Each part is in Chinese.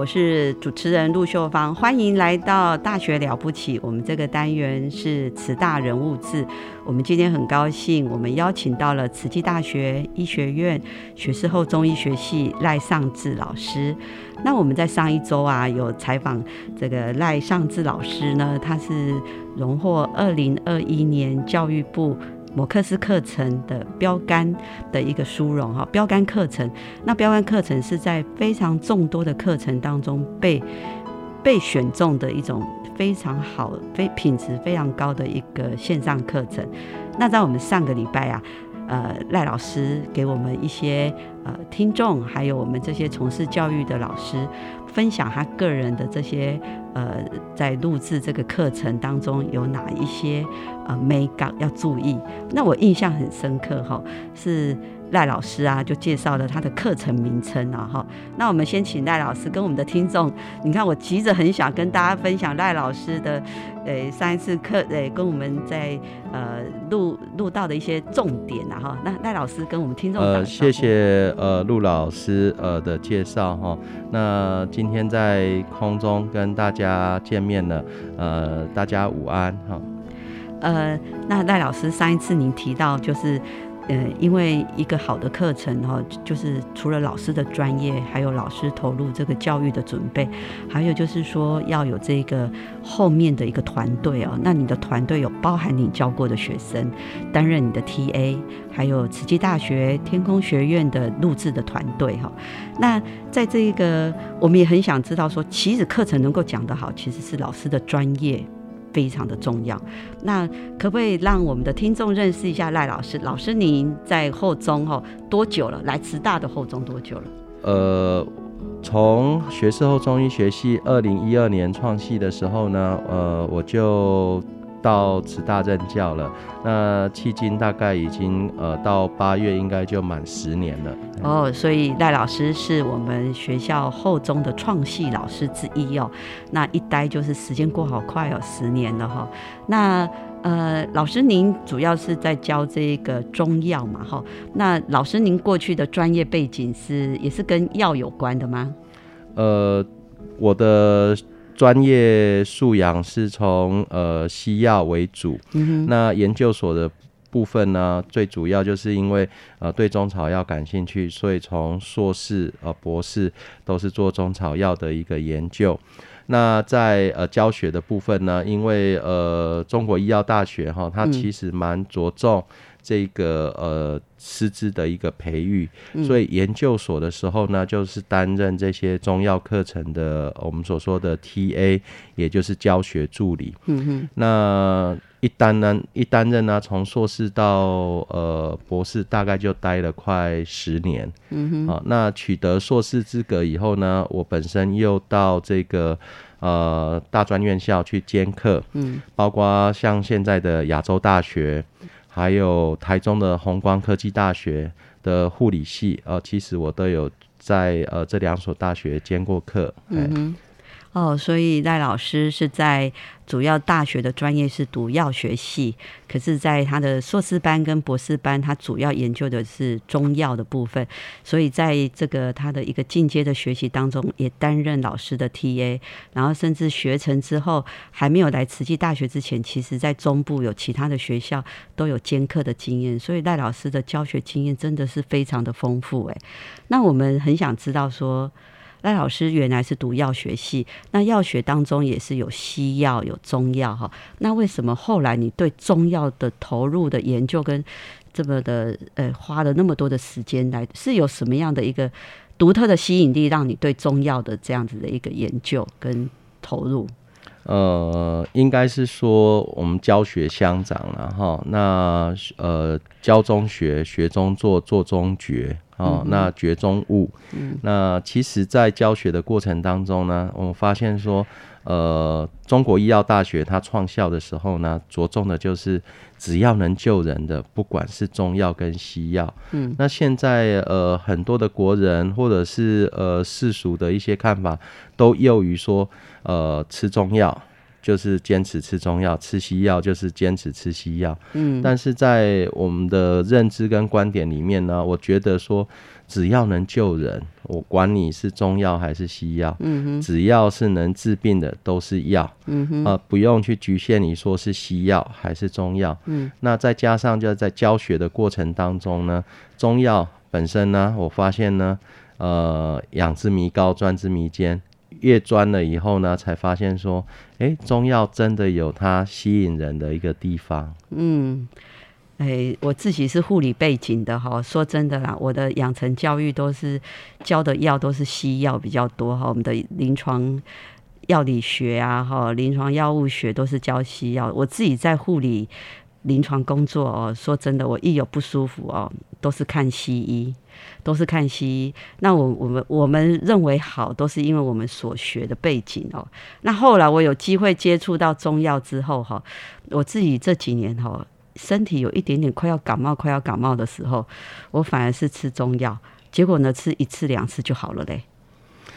我是主持人陆秀芳，欢迎来到《大学了不起》。我们这个单元是慈大人物志。我们今天很高兴，我们邀请到了慈济大学医学院学士后中医学系赖尚志老师。那我们在上一周啊，有采访这个赖尚志老师呢，他是荣获二零二一年教育部。摩克斯课程的标杆的一个殊荣哈，标杆课程，那标杆课程是在非常众多的课程当中被被选中的一种非常好、非品质非常高的一个线上课程。那在我们上个礼拜啊，呃，赖老师给我们一些呃听众，还有我们这些从事教育的老师。分享他个人的这些呃，在录制这个课程当中有哪一些呃美感要注意？那我印象很深刻哈，是。赖老师啊，就介绍了他的课程名称啊，哈。那我们先请赖老师跟我们的听众，你看我急着很想跟大家分享赖老师的，呃，上一次课，呃，跟我们在呃录录到的一些重点啊，哈。那赖老师跟我们听众呃，谢谢呃陆老师呃的介绍哈。那今天在空中跟大家家见面了，呃，大家午安哈。呃，那赖老师上一次您提到就是。呃，因为一个好的课程哈，就是除了老师的专业，还有老师投入这个教育的准备，还有就是说要有这个后面的一个团队哦。那你的团队有包含你教过的学生，担任你的 TA，还有慈济大学天空学院的录制的团队哈。那在这一个，我们也很想知道说，其实课程能够讲得好，其实是老师的专业。非常的重要，那可不可以让我们的听众认识一下赖老师？老师，您在后中哈多久了？来慈大的后中多久了？呃，从学士后中医学系二零一二年创系的时候呢，呃，我就。到慈大任教了，那迄今大概已经呃到八月应该就满十年了。哦，所以赖老师是我们学校后中的创系老师之一哦。那一待就是时间过好快哦，十年了哈。那呃，老师您主要是在教这个中药嘛哈？那老师您过去的专业背景是也是跟药有关的吗？呃，我的。专业素养是从呃西药为主，那研究所的部分呢，最主要就是因为呃对中草药感兴趣，所以从硕士呃博士都是做中草药的一个研究。那在呃教学的部分呢，因为呃中国医药大学哈，它其实蛮着重。这个呃师资的一个培育，所以研究所的时候呢，就是担任这些中药课程的我们所说的 TA，也就是教学助理。嗯哼，那一担呢，一担任呢，从硕士到呃博士，大概就待了快十年。嗯哼，啊，那取得硕士资格以后呢，我本身又到这个呃大专院校去兼课，嗯，包括像现在的亚洲大学。还有台中的宏光科技大学的护理系，呃，其实我都有在呃这两所大学兼过课。嗯哦，所以赖老师是在主要大学的专业是读药学系，可是在他的硕士班跟博士班，他主要研究的是中药的部分。所以在这个他的一个进阶的学习当中，也担任老师的 TA，然后甚至学成之后，还没有来慈济大学之前，其实在中部有其他的学校都有兼课的经验。所以赖老师的教学经验真的是非常的丰富。诶，那我们很想知道说。赖老师原来是读药学系，那药学当中也是有西药有中药哈。那为什么后来你对中药的投入的研究跟这么的呃花了那么多的时间来，是有什么样的一个独特的吸引力，让你对中药的这样子的一个研究跟投入？呃，应该是说我们教学相长了哈。那呃，教中学，学中做，做中觉哦。那绝中悟。那其实，在教学的过程当中呢，我们发现说，呃，中国医药大学它创校的时候呢，着重的就是只要能救人的，不管是中药跟西药。嗯。那现在呃，很多的国人或者是呃世俗的一些看法，都囿于说。呃，吃中药就是坚持吃中药，吃西药就是坚持吃西药。嗯，但是在我们的认知跟观点里面呢，我觉得说，只要能救人，我管你是中药还是西药，嗯哼，只要是能治病的都是药。嗯哼，啊，不用去局限你说是西药还是中药。嗯，那再加上就在教学的过程当中呢，中药本身呢，我发现呢，呃，养之弥高，专之弥坚。越专了以后呢，才发现说，哎，中药真的有它吸引人的一个地方。嗯，哎，我自己是护理背景的哈，说真的啦，我的养成教育都是教的药都是西药比较多哈，我们的临床药理学啊，哈，临床药物学都是教西药。我自己在护理临床工作哦，说真的，我一有不舒服哦，都是看西医。都是看西医，那我我们我们认为好，都是因为我们所学的背景哦。那后来我有机会接触到中药之后哈，我自己这几年哈，身体有一点点快要感冒、快要感冒的时候，我反而是吃中药，结果呢，吃一次两次就好了嘞。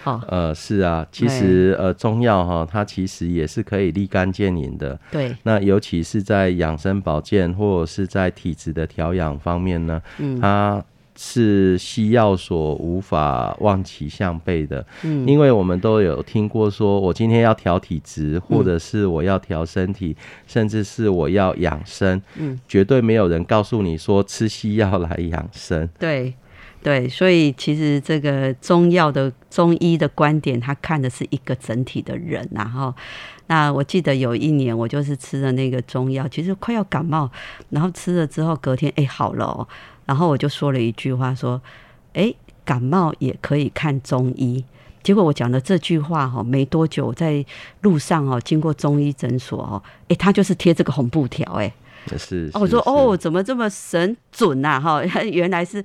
好，呃，是啊，其实呃，中药哈，它其实也是可以立竿见影的。对，那尤其是在养生保健或者是在体质的调养方面呢，嗯，它。是西药所无法望其项背的，嗯，因为我们都有听过说，我今天要调体质，或者是我要调身体，甚至是我要养生，嗯，绝对没有人告诉你说吃西药来养生。对，对，所以其实这个中药的中医的观点，他看的是一个整体的人，然后，那我记得有一年我就是吃了那个中药，其实快要感冒，然后吃了之后隔天哎好了哦。然后我就说了一句话，说：“哎，感冒也可以看中医。”结果我讲的这句话哈，没多久在路上哦，经过中医诊所哦，哎，他就是贴这个红布条，哎，是哦。我说哦，怎么这么神准呐？哈，原来是，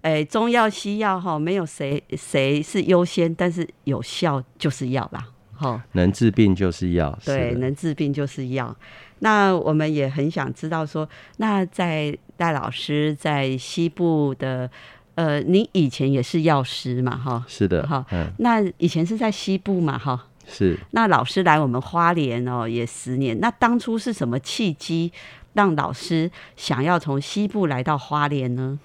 哎，中药西药哈，没有谁谁是优先，但是有效就是药啦，哈，能治病就是药，对，能治病就是药。那我们也很想知道说，那在。戴老师在西部的，呃，你以前也是药师嘛，哈，是的，哈，那以前是在西部嘛，哈，是。那老师来我们花莲哦，也十年。那当初是什么契机让老师想要从西部来到花莲呢？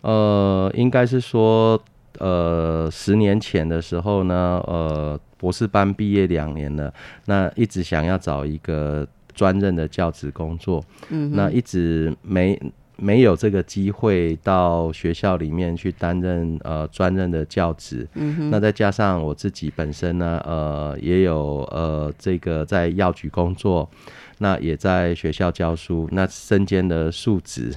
呃，应该是说，呃，十年前的时候呢，呃，博士班毕业两年了，那一直想要找一个专任的教职工作，嗯，那一直没。没有这个机会到学校里面去担任呃专任的教职，那再加上我自己本身呢，呃，也有呃这个在药局工作，那也在学校教书，那身兼的数职，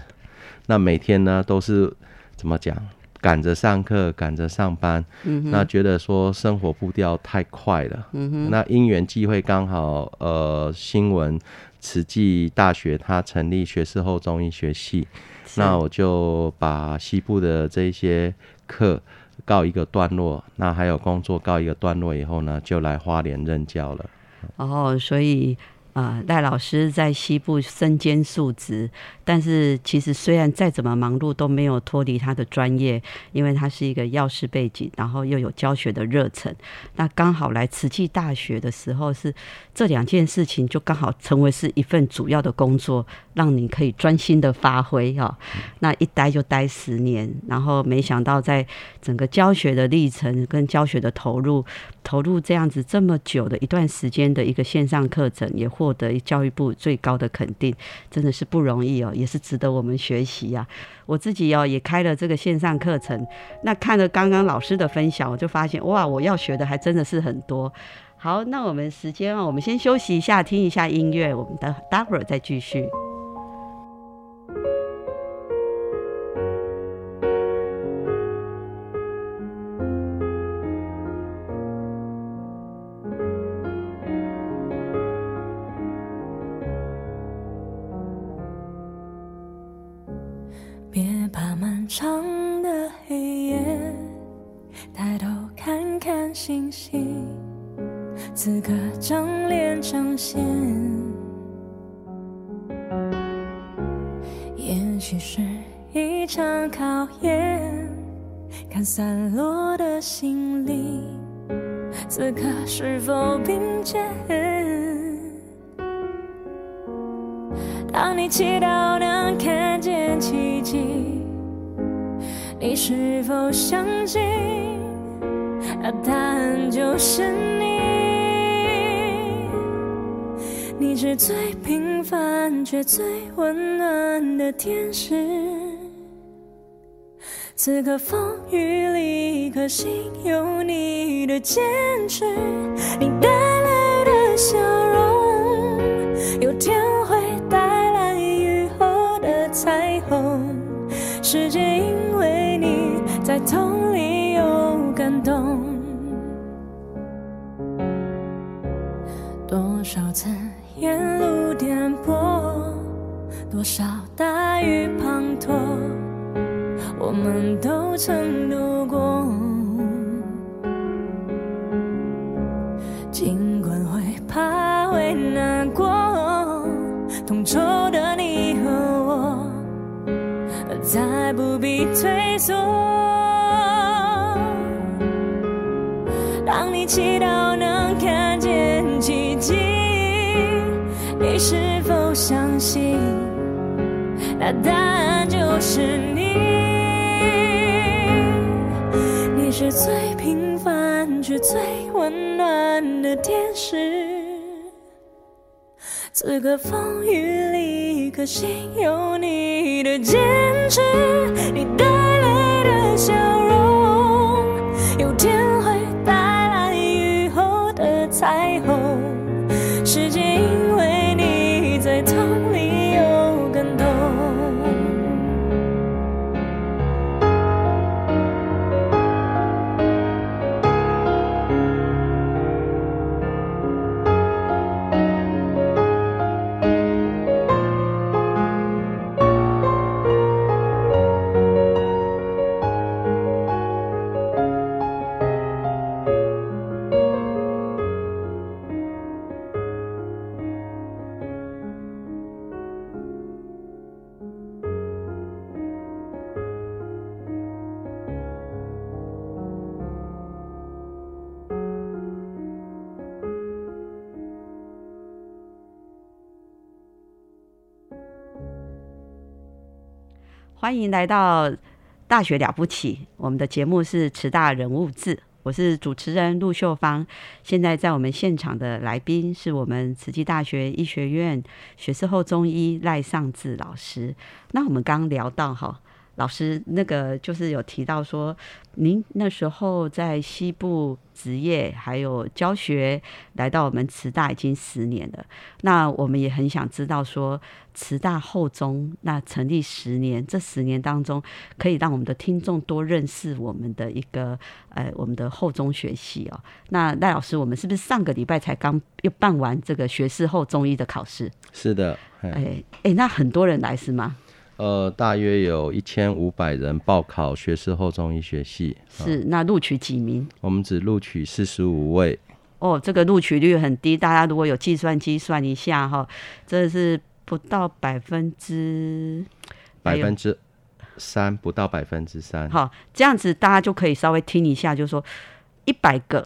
那每天呢都是怎么讲，赶着上课，赶着上班，那觉得说生活步调太快了，那因缘际会刚好呃新闻。慈济大学，他成立学士后中医学系，那我就把西部的这些课告一个段落，那还有工作告一个段落以后呢，就来花莲任教了。哦，所以。啊，赖老师在西部身兼数职，但是其实虽然再怎么忙碌，都没有脱离他的专业，因为他是一个药师背景，然后又有教学的热忱。那刚好来慈济大学的时候，是这两件事情就刚好成为是一份主要的工作，让你可以专心的发挥哈。那一待就待十年，然后没想到在整个教学的历程跟教学的投入。投入这样子这么久的一段时间的一个线上课程，也获得教育部最高的肯定，真的是不容易哦，也是值得我们学习呀。我自己哦也开了这个线上课程，那看了刚刚老师的分享，我就发现哇，我要学的还真的是很多。好，那我们时间啊，我们先休息一下，听一下音乐，我们待待会儿再继续。散落的心灵，此刻是否并肩？当你祈祷能看见奇迹，你是否相信？那答案就是你。你是最平凡却最温暖的天使。此刻风雨里，可心有你的坚持，你带来的笑容，有天会带来雨后的彩虹。世界因为你在痛里有感动，多少次沿路颠簸，多少大雨滂沱。我们都曾度过，尽管会怕会难过，同仇的你和我，再不必退缩。当你祈祷能看见奇迹，你是否相信？那答案就是你。你是最平凡却最温暖的天使。此刻风雨里，可心有你的坚持，你带来的笑容，欢迎来到《大学了不起》，我们的节目是《慈大人物志》，我是主持人陆秀芳。现在在我们现场的来宾是我们慈济大学医学院学士后中医赖尚志老师。那我们刚聊到哈。老师，那个就是有提到说，您那时候在西部职业还有教学，来到我们慈大已经十年了。那我们也很想知道说，慈大后中那成立十年，这十年当中，可以让我们的听众多认识我们的一个呃我们的后中学系哦。那赖老师，我们是不是上个礼拜才刚又办完这个学士后中医的考试？是的，哎哎，那很多人来是吗？呃，大约有一千五百人报考学士后中医学系，是那录取几名？我们只录取四十五位。哦，这个录取率很低，大家如果有计算机算一下哈，这是不到百分之百分之三，不到百分之三。好，这样子大家就可以稍微听一下，就是说一百个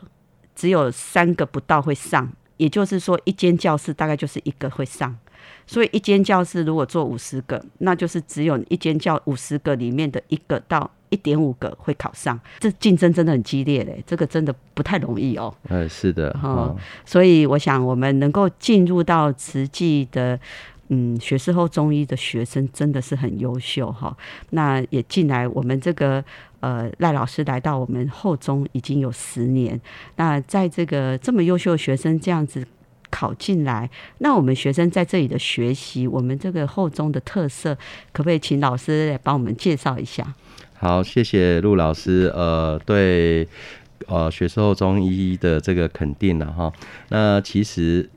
只有三个不到会上，也就是说一间教室大概就是一个会上。所以一间教室如果做五十个，那就是只有一间教五十个里面的一个到一点五个会考上，这竞争真的很激烈嘞，这个真的不太容易哦。呃，是的，哈，所以我想我们能够进入到慈济的，嗯，学士后中医的学生真的是很优秀哈。那也进来我们这个呃赖老师来到我们后中已经有十年，那在这个这么优秀的学生这样子。考进来，那我们学生在这里的学习，我们这个后中的特色，可不可以请老师来帮我们介绍一下？好，谢谢陆老师，呃，对，呃，学士后中医的这个肯定了哈。那其实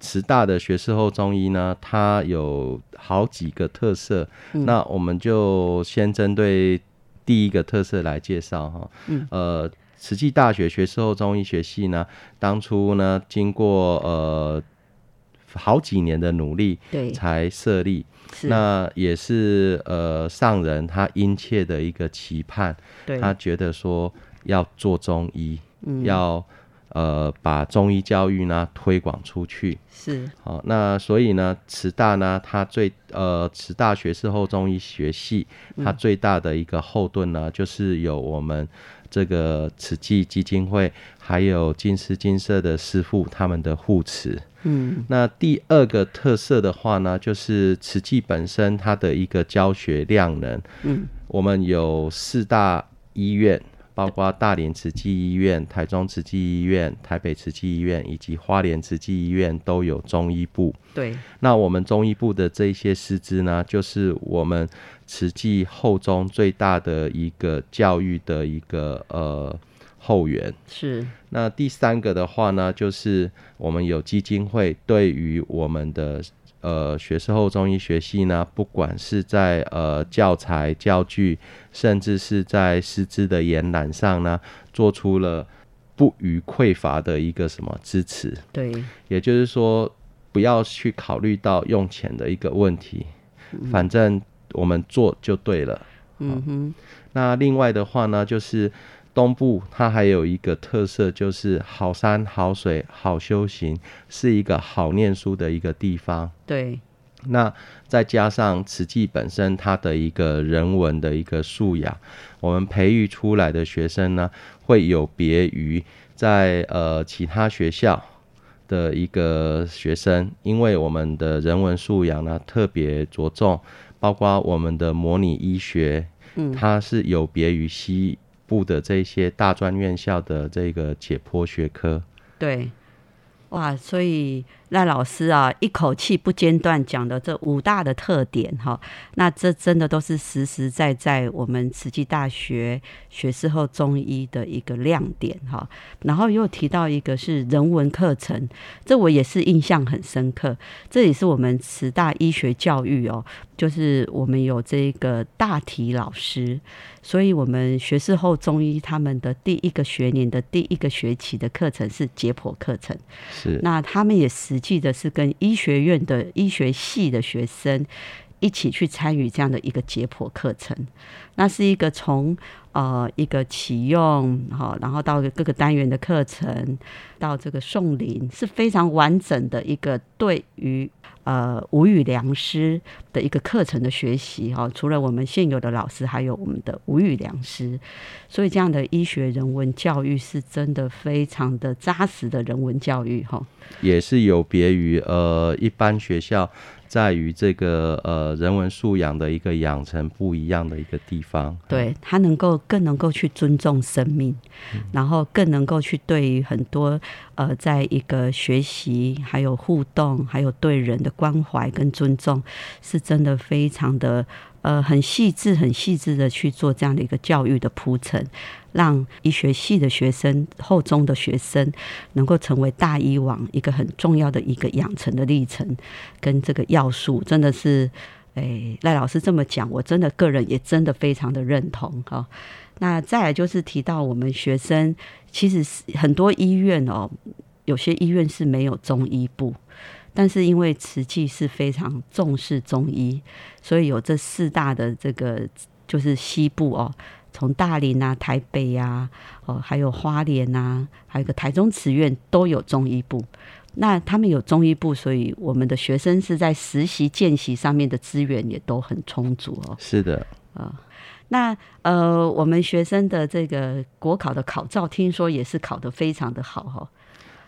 慈大的学士后中医呢，它有好几个特色，那我们就先针对第一个特色来介绍哈。嗯，呃。慈济大学学士后中医学系呢，当初呢，经过呃好几年的努力，对，才设立。那也是呃上人他殷切的一个期盼，他觉得说要做中医，要呃把中医教育呢推广出去。是。好，那所以呢，慈大呢，它最呃慈大学士后中医学系，它最大的一个后盾呢，就是有我们。这个慈济基金会还有金师金社的师傅他们的护持，嗯，那第二个特色的话呢，就是慈济本身它的一个教学量能，嗯，我们有四大医院。包括大连慈济医院、台中慈济医院、台北慈济医院以及花莲慈济医院都有中医部。对，那我们中医部的这些师资呢，就是我们慈济后中最大的一个教育的一个呃后援。是。那第三个的话呢，就是我们有基金会对于我们的。呃，学士后中医学系呢，不管是在呃教材教具，甚至是在师资的延揽上呢，做出了不予匮乏的一个什么支持。对，也就是说，不要去考虑到用钱的一个问题，反正我们做就对了。嗯哼。那另外的话呢，就是。东部它还有一个特色，就是好山好水好修行，是一个好念书的一个地方。对，那再加上慈济本身它的一个人文的一个素养，我们培育出来的学生呢，会有别于在呃其他学校的一个学生，因为我们的人文素养呢特别着重，包括我们的模拟医学，嗯，它是有别于西。部的这些大专院校的这个解剖学科，对，哇，所以。赖老师啊，一口气不间断讲的这五大的特点哈，那这真的都是实实在在我们慈济大学学士后中医的一个亮点哈。然后又提到一个是人文课程，这我也是印象很深刻。这也是我们慈大医学教育哦，就是我们有这个大体老师，所以我们学士后中医他们的第一个学年的第一个学期的课程是解剖课程，是那他们也是。记得是跟医学院的医学系的学生一起去参与这样的一个解剖课程，那是一个从呃一个启用哈，然后到各个单元的课程，到这个送礼是非常完整的一个对于。呃，无语良师的一个课程的学习哈，除了我们现有的老师，还有我们的无语良师，所以这样的医学人文教育是真的非常的扎实的人文教育哈，也是有别于呃一般学校。在于这个呃人文素养的一个养成不一样的一个地方，对他能够更能够去尊重生命，然后更能够去对于很多呃在一个学习还有互动还有对人的关怀跟尊重，是真的非常的。呃，很细致、很细致的去做这样的一个教育的铺陈，让医学系的学生、后中的学生能够成为大医王一个很重要的一个养成的历程，跟这个要素，真的是，哎，赖老师这么讲，我真的个人也真的非常的认同哈。那再来就是提到我们学生，其实是很多医院哦，有些医院是没有中医部。但是因为慈济是非常重视中医，所以有这四大的这个就是西部哦，从大林啊、台北呀，哦，还有花莲呐，还有个台中慈院都有中医部。那他们有中医部，所以我们的学生是在实习见习上面的资源也都很充足哦。是的，啊。那呃，我们学生的这个国考的考照，听说也是考得非常的好哈。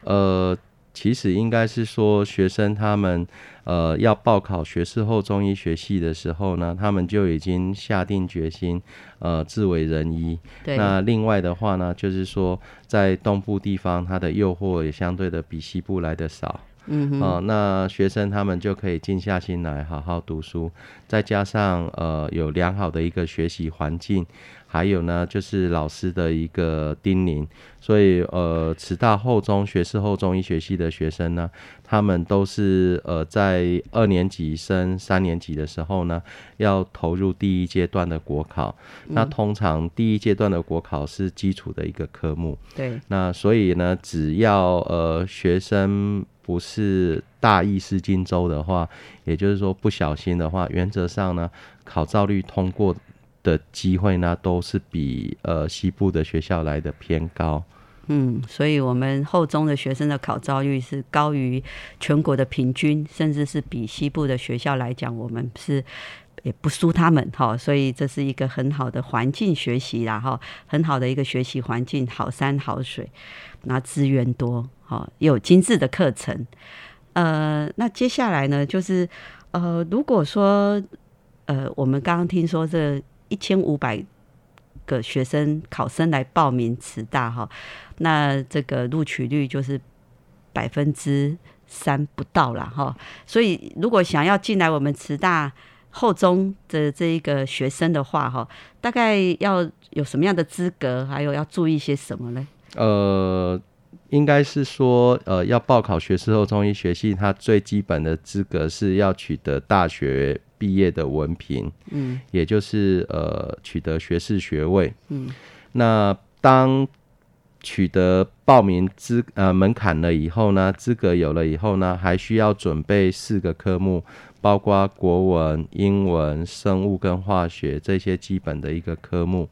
呃，其实应该是说，学生他们呃要报考学士后中医学系的时候呢，他们就已经下定决心，呃，自为人医。对。那另外的话呢，就是说，在东部地方，它的诱惑也相对的比西部来的少。嗯，那学生他们就可以静下心来好好读书，再加上呃有良好的一个学习环境，还有呢就是老师的一个叮咛，所以呃慈大后中学士后中医学系的学生呢，他们都是呃在二年级升三年级的时候呢，要投入第一阶段的国考。那通常第一阶段的国考是基础的一个科目。对。那所以呢，只要呃学生。不是大意失荆州的话，也就是说不小心的话，原则上呢，考照率通过的机会呢，都是比呃西部的学校来的偏高。嗯，所以我们后中的学生的考招率是高于全国的平均，甚至是比西部的学校来讲，我们是也不输他们哈。所以这是一个很好的环境学习啦哈，很好的一个学习环境，好山好水，那资源多。好，有精致的课程，呃，那接下来呢，就是呃，如果说呃，我们刚刚听说这一千五百个学生考生来报名慈大哈，那这个录取率就是百分之三不到了哈，所以如果想要进来我们慈大后中的这一个学生的话哈，大概要有什么样的资格，还有要注意些什么呢？呃。应该是说，呃，要报考学士后中医学系，它最基本的资格是要取得大学毕业的文凭，嗯，也就是呃取得学士学位，嗯，那当取得报名资呃门槛了以后呢，资格有了以后呢，还需要准备四个科目，包括国文、英文、生物跟化学这些基本的一个科目。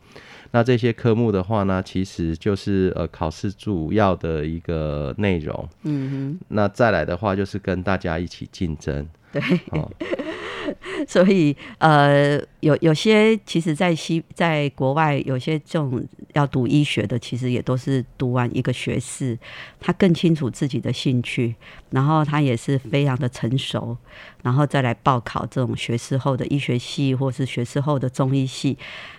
那这些科目的话呢，其实就是呃考试主要的一个内容。嗯哼。那再来的话，就是跟大家一起竞争。对。所以呃，有有些其实，在西在国外，有些这种要读医学的，其实也都是读完一个学士，他更清楚自己的兴趣，然后他也是非常的成熟，然后再来报考这种学士后的医学系，或是学士后的中医系。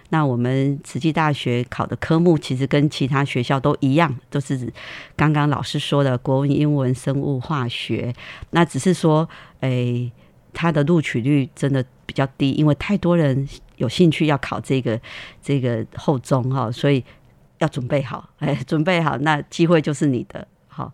那我们慈济大学考的科目其实跟其他学校都一样，都是刚刚老师说的国文、英文、生物、化学。那只是说，诶，它的录取率真的比较低，因为太多人有兴趣要考这个这个后中哈，所以要准备好，哎，准备好，那机会就是你的。好，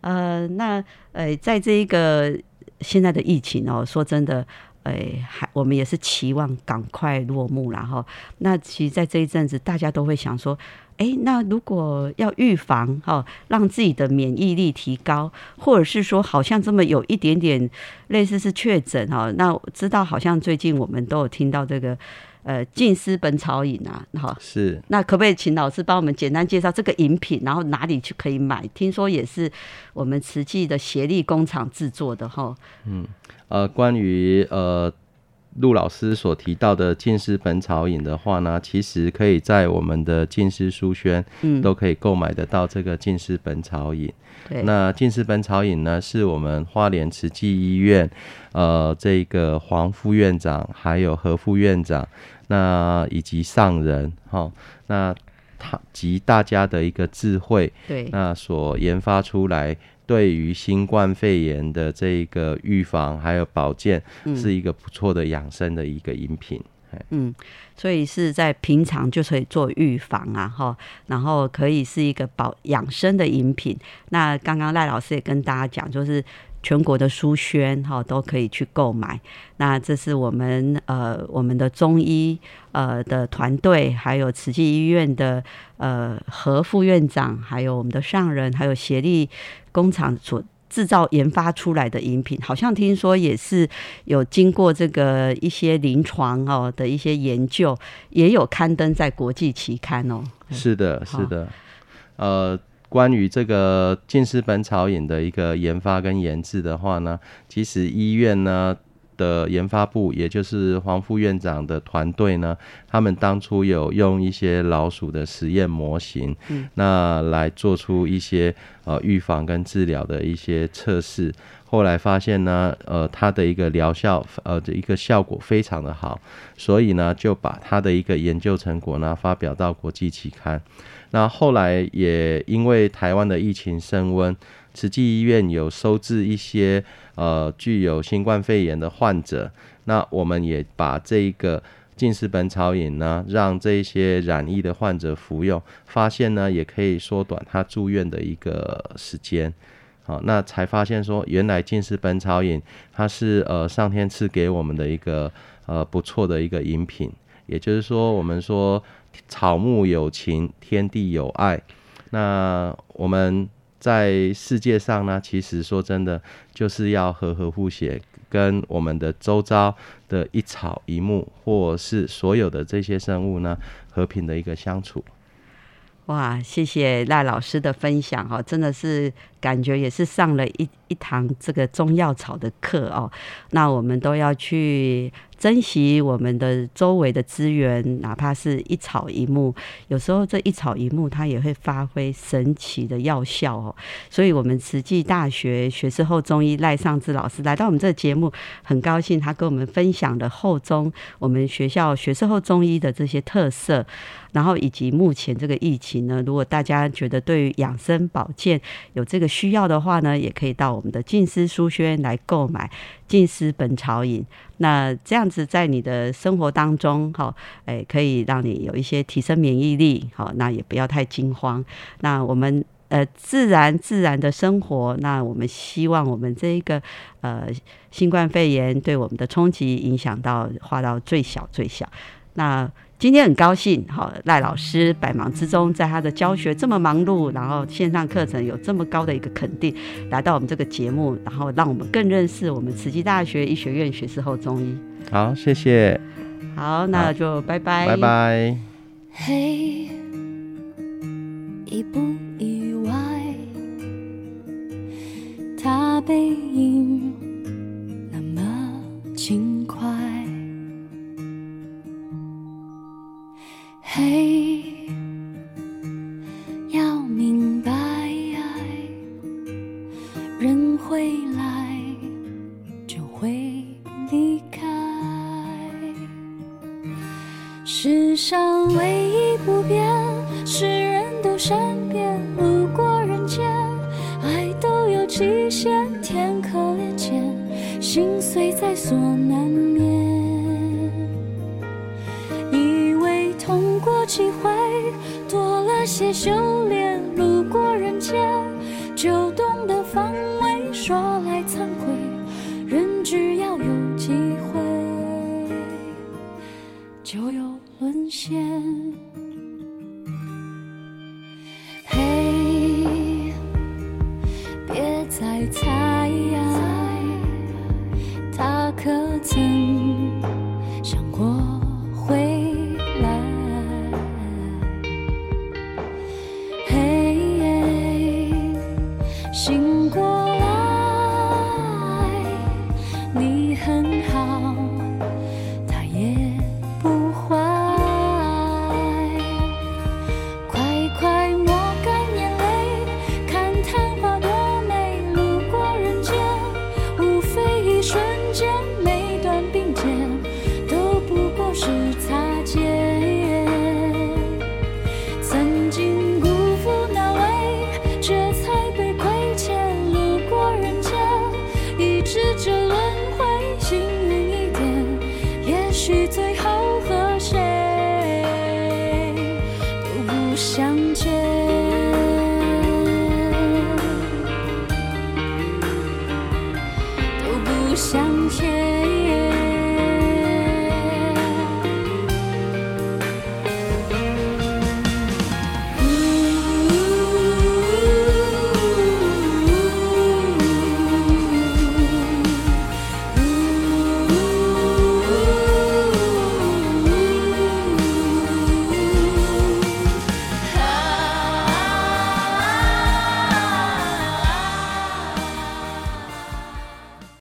呃，那呃，在这一个现在的疫情哦，说真的。哎，还我们也是期望赶快落幕然后，那其实，在这一阵子，大家都会想说，哎，那如果要预防哈，让自己的免疫力提高，或者是说，好像这么有一点点类似是确诊哈，那知道好像最近我们都有听到这个呃《近思本草饮》啊，哈，是，那可不可以请老师帮我们简单介绍这个饮品，然后哪里去可以买？听说也是我们慈济的协力工厂制作的哈，嗯。呃，关于呃陆老师所提到的《近视本草饮》的话呢，其实可以在我们的近视书轩，嗯，都可以购买得到这个《近视本草饮》。对，那《近视本草饮》呢，是我们花莲慈济医院，呃，这个黄副院长还有何副院长，那以及上人，哈，那他及大家的一个智慧，对，那所研发出来。对于新冠肺炎的这个预防还有保健，是一个不错的养生的一个饮品。嗯，嗯所以是在平常就可以做预防啊，哈，然后可以是一个保养生的饮品。那刚刚赖老师也跟大家讲，就是全国的书轩哈都可以去购买。那这是我们呃我们的中医呃的团队，还有慈济医院的呃何副院长，还有我们的上人，还有协力。工厂所制造研发出来的饮品，好像听说也是有经过这个一些临床哦的一些研究，也有刊登在国际期刊哦。是的，是的。呃，关于这个近视本草饮的一个研发跟研制的话呢，其实医院呢的研发部，也就是黄副院长的团队呢，他们当初有用一些老鼠的实验模型，嗯，那来做出一些呃预防跟治疗的一些测试。后来发现呢，呃，它的一个疗效，呃，的一个效果非常的好，所以呢，就把它的一个研究成果呢发表到国际期刊。那后来也因为台湾的疫情升温，慈济医院有收治一些呃具有新冠肺炎的患者，那我们也把这一个近视本草饮呢，让这些染疫的患者服用，发现呢也可以缩短他住院的一个时间。好，那才发现说，原来近视本草饮它是呃上天赐给我们的一个呃不错的一个饮品。也就是说，我们说草木有情，天地有爱。那我们在世界上呢，其实说真的，就是要和和互协，跟我们的周遭的一草一木，或是所有的这些生物呢，和平的一个相处。哇，谢谢赖老师的分享哈，真的是感觉也是上了一一堂这个中药草的课哦。那我们都要去。珍惜我们的周围的资源，哪怕是一草一木，有时候这一草一木它也会发挥神奇的药效哦。所以，我们慈济大学学士后中医赖尚志老师来到我们这个节目，很高兴他跟我们分享的后中我们学校学士后中医的这些特色，然后以及目前这个疫情呢，如果大家觉得对于养生保健有这个需要的话呢，也可以到我们的静思书轩来购买。近思本草饮，那这样子在你的生活当中，哈，哎，可以让你有一些提升免疫力，好，那也不要太惊慌。那我们呃自然自然的生活，那我们希望我们这一个呃新冠肺炎对我们的冲击影响到化到最小最小。那今天很高兴，好赖老师百忙之中，在他的教学这么忙碌，然后线上课程有这么高的一个肯定，来到我们这个节目，然后让我们更认识我们慈济大学医学院学士后中医。好，谢谢。好，那就拜拜。拜拜。嘿，意不意外？他背影嘿，线。